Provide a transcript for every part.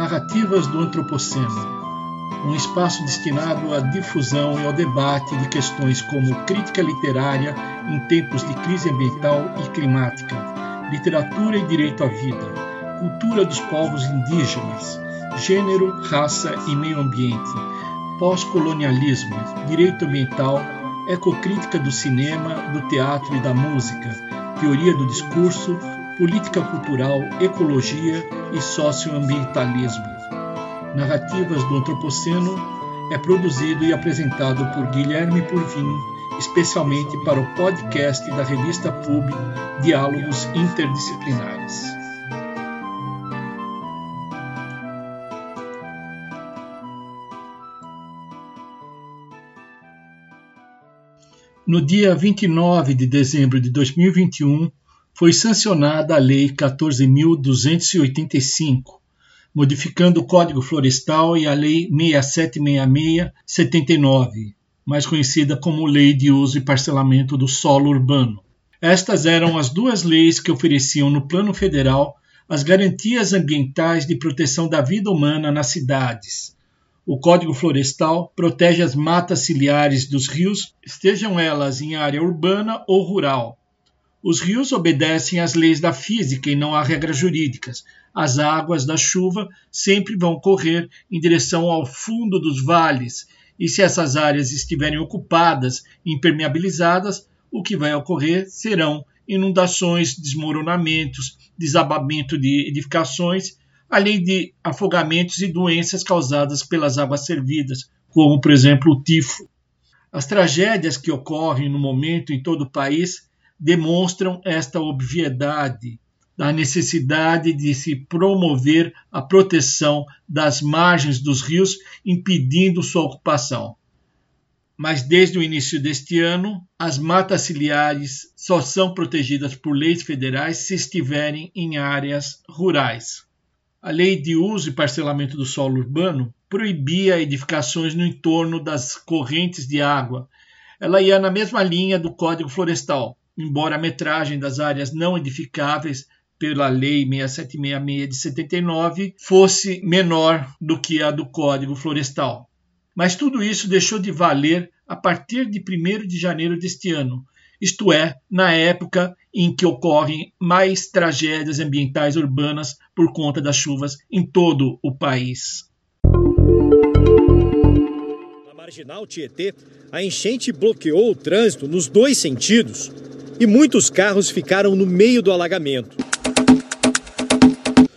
Narrativas do Antropoceno um espaço destinado à difusão e ao debate de questões como crítica literária em tempos de crise ambiental e climática, literatura e direito à vida, cultura dos povos indígenas, gênero, raça e meio ambiente, pós-colonialismo, direito ambiental, ecocrítica do cinema, do teatro e da música, teoria do discurso, política cultural, ecologia e socioambientalismo. Narrativas do Antropoceno é produzido e apresentado por Guilherme Purvin, especialmente para o podcast da revista Pub Diálogos Interdisciplinares. No dia 29 de dezembro de 2021, foi sancionada a Lei 14.285, modificando o Código Florestal e a Lei 6766-79, mais conhecida como Lei de Uso e Parcelamento do Solo Urbano. Estas eram as duas leis que ofereciam no plano federal as garantias ambientais de proteção da vida humana nas cidades. O Código Florestal protege as matas ciliares dos rios, estejam elas em área urbana ou rural, os rios obedecem às leis da física e não a regras jurídicas. As águas da chuva sempre vão correr em direção ao fundo dos vales, e se essas áreas estiverem ocupadas, impermeabilizadas, o que vai ocorrer serão inundações, desmoronamentos, desabamento de edificações, além de afogamentos e doenças causadas pelas águas servidas, como, por exemplo, o tifo. As tragédias que ocorrem no momento em todo o país demonstram esta obviedade da necessidade de se promover a proteção das margens dos rios, impedindo sua ocupação. Mas desde o início deste ano, as matas ciliares só são protegidas por leis federais se estiverem em áreas rurais. A Lei de Uso e Parcelamento do Solo Urbano proibia edificações no entorno das correntes de água. Ela ia na mesma linha do Código Florestal, embora a metragem das áreas não edificáveis pela Lei 6766 de 79 fosse menor do que a do Código Florestal. Mas tudo isso deixou de valer a partir de 1 de janeiro deste ano, isto é, na época em que ocorrem mais tragédias ambientais urbanas por conta das chuvas em todo o país. Na marginal Tietê, a enchente bloqueou o trânsito nos dois sentidos e muitos carros ficaram no meio do alagamento.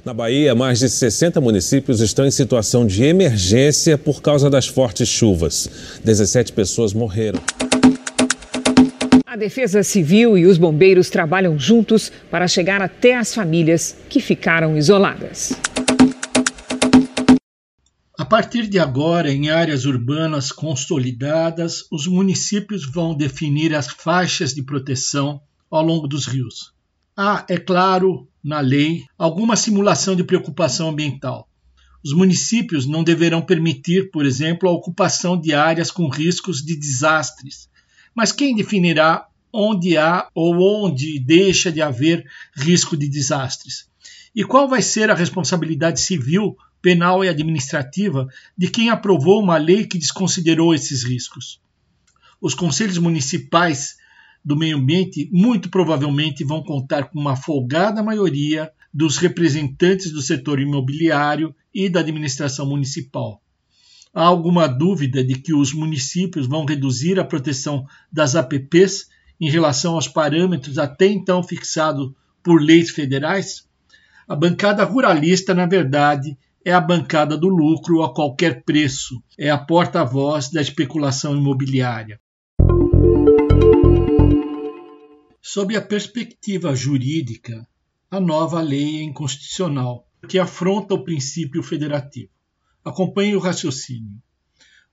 Na Bahia, mais de 60 municípios estão em situação de emergência por causa das fortes chuvas. 17 pessoas morreram. A Defesa Civil e os bombeiros trabalham juntos para chegar até as famílias que ficaram isoladas. A partir de agora, em áreas urbanas consolidadas, os municípios vão definir as faixas de proteção ao longo dos rios. Há, é claro, na lei, alguma simulação de preocupação ambiental. Os municípios não deverão permitir, por exemplo, a ocupação de áreas com riscos de desastres. Mas quem definirá onde há ou onde deixa de haver risco de desastres? E qual vai ser a responsabilidade civil penal e administrativa de quem aprovou uma lei que desconsiderou esses riscos. Os conselhos municipais do meio ambiente muito provavelmente vão contar com uma folgada maioria dos representantes do setor imobiliário e da administração municipal. Há alguma dúvida de que os municípios vão reduzir a proteção das APPs em relação aos parâmetros até então fixados por leis federais? A bancada ruralista, na verdade, é a bancada do lucro a qualquer preço, é a porta-voz da especulação imobiliária. Sob a perspectiva jurídica, a nova lei é inconstitucional, porque afronta o princípio federativo. Acompanhe o raciocínio.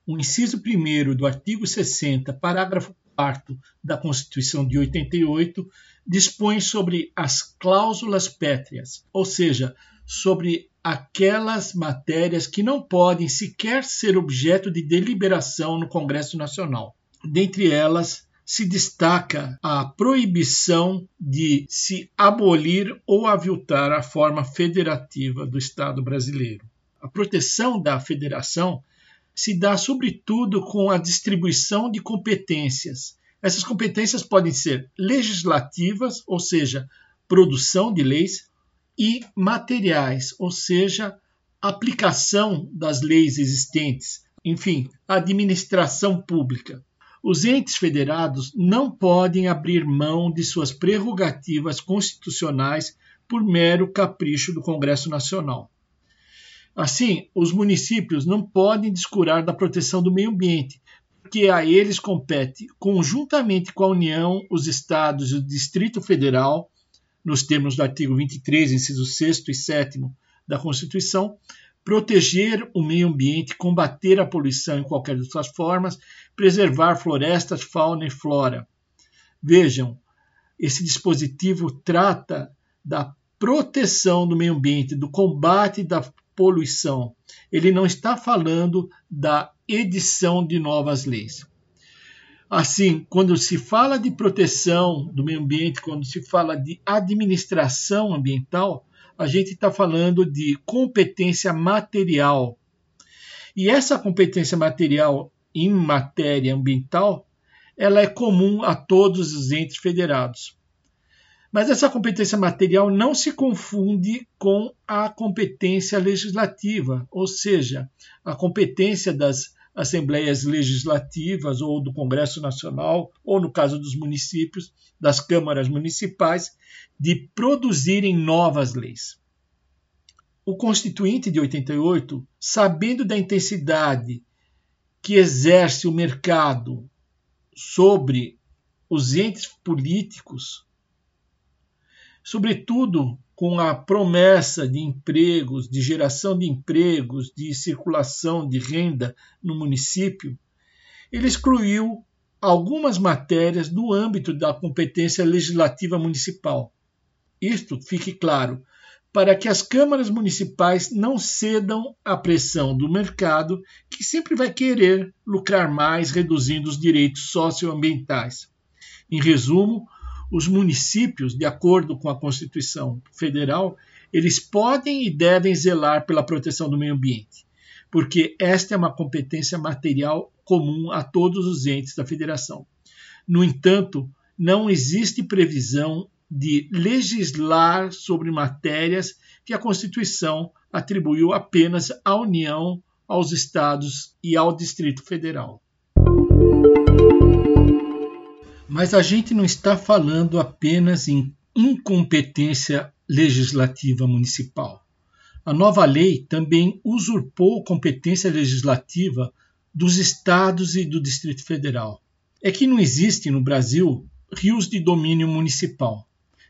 O inciso 1 do artigo 60, parágrafo 4 da Constituição de 88, dispõe sobre as cláusulas pétreas, ou seja, sobre aquelas matérias que não podem sequer ser objeto de deliberação no Congresso Nacional. Dentre elas, se destaca a proibição de se abolir ou aviltar a forma federativa do Estado brasileiro. a proteção da federação se dá sobretudo com a distribuição de competências. Essas competências podem ser legislativas, ou seja, produção de leis, e materiais, ou seja, aplicação das leis existentes, enfim, administração pública. Os entes federados não podem abrir mão de suas prerrogativas constitucionais por mero capricho do Congresso Nacional. Assim, os municípios não podem descurar da proteção do meio ambiente, porque a eles compete, conjuntamente com a União, os estados e o Distrito Federal, nos termos do artigo 23, incisos 6 e 7 da Constituição, proteger o meio ambiente, combater a poluição em qualquer de suas formas, preservar florestas, fauna e flora. Vejam, esse dispositivo trata da proteção do meio ambiente, do combate da poluição. Ele não está falando da edição de novas leis. Assim, quando se fala de proteção do meio ambiente, quando se fala de administração ambiental, a gente está falando de competência material. E essa competência material em matéria ambiental, ela é comum a todos os entes federados. Mas essa competência material não se confunde com a competência legislativa, ou seja, a competência das assembleias legislativas ou do Congresso Nacional, ou no caso dos municípios, das câmaras municipais, de produzirem novas leis. O Constituinte de 88, sabendo da intensidade que exerce o mercado sobre os entes políticos, sobretudo com a promessa de empregos, de geração de empregos, de circulação de renda no município, ele excluiu algumas matérias do âmbito da competência legislativa municipal. Isto fique claro, para que as câmaras municipais não cedam à pressão do mercado, que sempre vai querer lucrar mais, reduzindo os direitos socioambientais. Em resumo, os municípios, de acordo com a Constituição Federal, eles podem e devem zelar pela proteção do meio ambiente, porque esta é uma competência material comum a todos os entes da federação. No entanto, não existe previsão de legislar sobre matérias que a Constituição atribuiu apenas à União, aos estados e ao Distrito Federal. Mas a gente não está falando apenas em incompetência legislativa municipal. A nova lei também usurpou competência legislativa dos estados e do Distrito Federal. É que não existe no Brasil rios de domínio municipal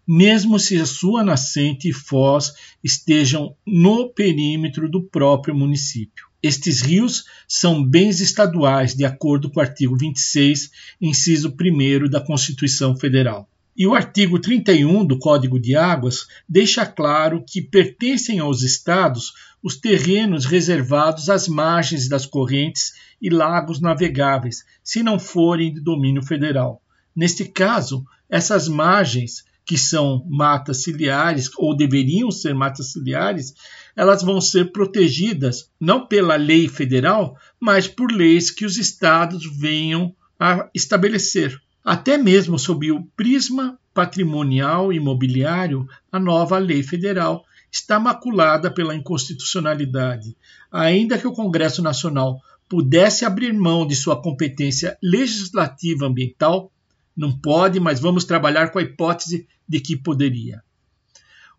mesmo se a sua nascente e foz estejam no perímetro do próprio município. Estes rios são bens estaduais, de acordo com o artigo 26, inciso 1 da Constituição Federal. E o artigo 31 do Código de Águas deixa claro que pertencem aos estados os terrenos reservados às margens das correntes e lagos navegáveis, se não forem de domínio federal. Neste caso, essas margens que são matas ciliares ou deveriam ser matas ciliares, elas vão ser protegidas não pela lei federal, mas por leis que os estados venham a estabelecer. Até mesmo sob o prisma patrimonial imobiliário, a nova lei federal está maculada pela inconstitucionalidade. Ainda que o Congresso Nacional pudesse abrir mão de sua competência legislativa ambiental, não pode, mas vamos trabalhar com a hipótese de que poderia.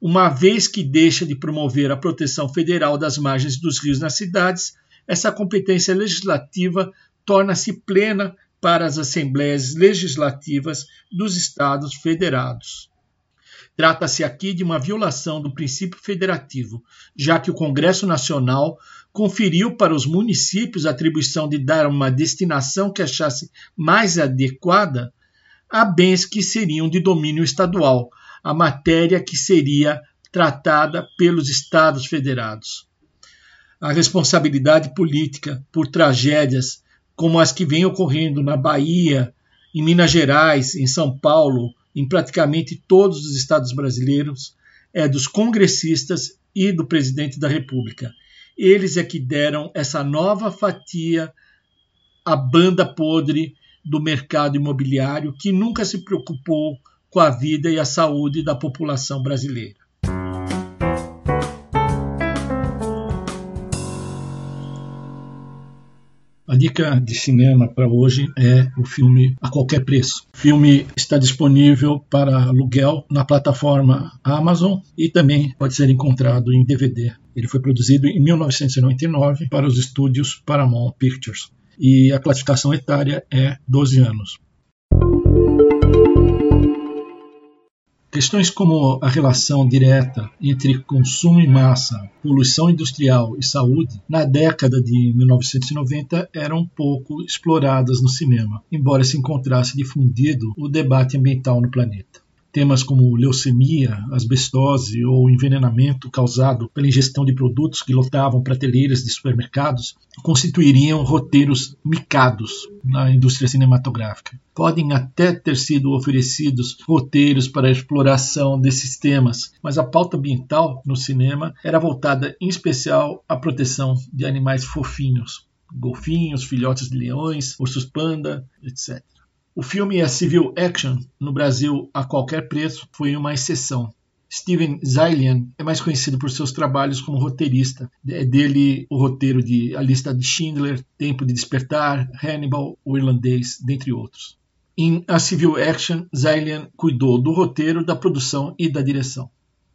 Uma vez que deixa de promover a proteção federal das margens dos rios nas cidades, essa competência legislativa torna-se plena para as assembleias legislativas dos Estados federados. Trata-se aqui de uma violação do princípio federativo, já que o Congresso Nacional conferiu para os municípios a atribuição de dar uma destinação que achasse mais adequada a bens que seriam de domínio estadual, a matéria que seria tratada pelos Estados federados. A responsabilidade política por tragédias como as que vêm ocorrendo na Bahia, em Minas Gerais, em São Paulo, em praticamente todos os estados brasileiros, é dos congressistas e do presidente da República. Eles é que deram essa nova fatia à banda podre do mercado imobiliário que nunca se preocupou com a vida e a saúde da população brasileira. A dica de cinema para hoje é o filme A Qualquer Preço. O filme está disponível para aluguel na plataforma Amazon e também pode ser encontrado em DVD. Ele foi produzido em 1999 para os estúdios Paramount Pictures e a classificação etária é 12 anos. Questões como a relação direta entre consumo em massa, poluição industrial e saúde, na década de 1990 eram pouco exploradas no cinema, embora se encontrasse difundido o debate ambiental no planeta. Temas como leucemia, asbestose ou envenenamento causado pela ingestão de produtos que lotavam prateleiras de supermercados constituiriam roteiros micados na indústria cinematográfica. Podem até ter sido oferecidos roteiros para a exploração desses temas, mas a pauta ambiental no cinema era voltada em especial à proteção de animais fofinhos, golfinhos, filhotes de leões, ursos panda, etc. O filme é civil action no Brasil a qualquer preço foi uma exceção. Steven Zaillian é mais conhecido por seus trabalhos como roteirista. É dele o roteiro de A Lista de Schindler, Tempo de Despertar, Hannibal, O Irlandês, dentre outros. Em A Civil Action, Zaillian cuidou do roteiro, da produção e da direção.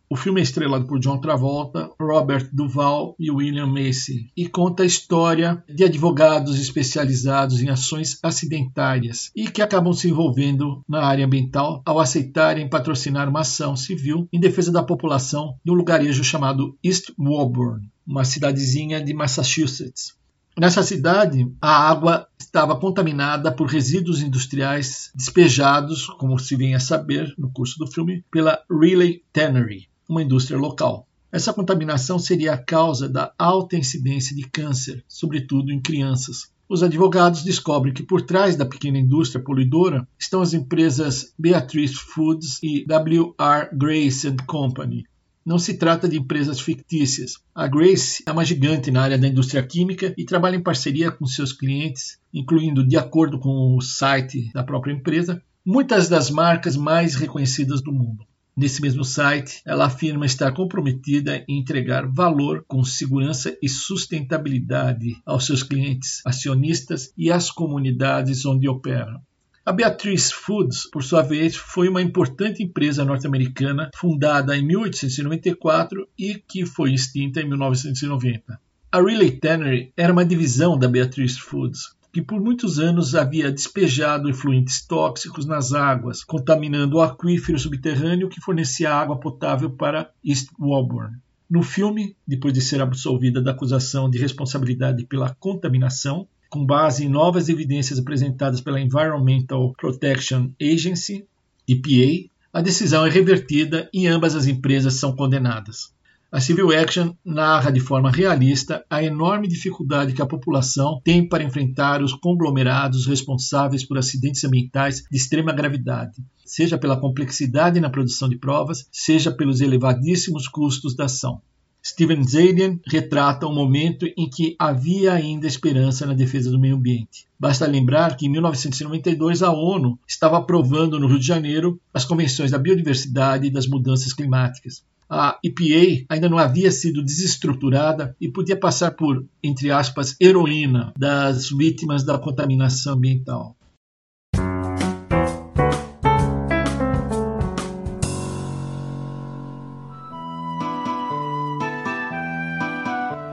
O filme é estrelado por John Travolta, Robert Duvall e William Macy e conta a história de advogados especializados em ações acidentárias e que acabam se envolvendo na área ambiental ao aceitarem patrocinar uma ação civil em defesa da população de um lugarejo chamado East Woburn, uma cidadezinha de Massachusetts. Nessa cidade, a água estava contaminada por resíduos industriais despejados, como se vem a saber no curso do filme, pela Riley Tannery, uma indústria local. Essa contaminação seria a causa da alta incidência de câncer, sobretudo em crianças. Os advogados descobrem que por trás da pequena indústria poluidora estão as empresas Beatrice Foods e W.R. Grace Company. Não se trata de empresas fictícias. A Grace é uma gigante na área da indústria química e trabalha em parceria com seus clientes, incluindo, de acordo com o site da própria empresa, muitas das marcas mais reconhecidas do mundo. Nesse mesmo site, ela afirma estar comprometida em entregar valor com segurança e sustentabilidade aos seus clientes, acionistas e às comunidades onde opera. A Beatrice Foods, por sua vez, foi uma importante empresa norte-americana fundada em 1894 e que foi extinta em 1990. A Riley Tannery era uma divisão da Beatrice Foods, que por muitos anos havia despejado efluentes tóxicos nas águas, contaminando o aquífero subterrâneo que fornecia água potável para East Woburn. No filme, depois de ser absolvida da acusação de responsabilidade pela contaminação, com base em novas evidências apresentadas pela Environmental Protection Agency, EPA, a decisão é revertida e ambas as empresas são condenadas. A Civil Action narra de forma realista a enorme dificuldade que a população tem para enfrentar os conglomerados responsáveis por acidentes ambientais de extrema gravidade, seja pela complexidade na produção de provas, seja pelos elevadíssimos custos da ação. Steven Zalian retrata um momento em que havia ainda esperança na defesa do meio ambiente. Basta lembrar que em 1992 a ONU estava aprovando no Rio de Janeiro as convenções da biodiversidade e das mudanças climáticas a EPA ainda não havia sido desestruturada e podia passar por, entre aspas, heroína das vítimas da contaminação ambiental.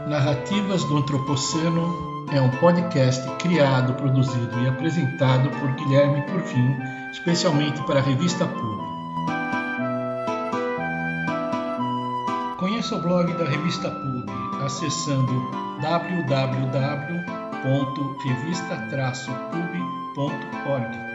Narrativas do Antropoceno é um podcast criado, produzido e apresentado por Guilherme Porfim, especialmente para a revista Pública. Conheça o blog da revista Pub acessando www.revista-pub.org.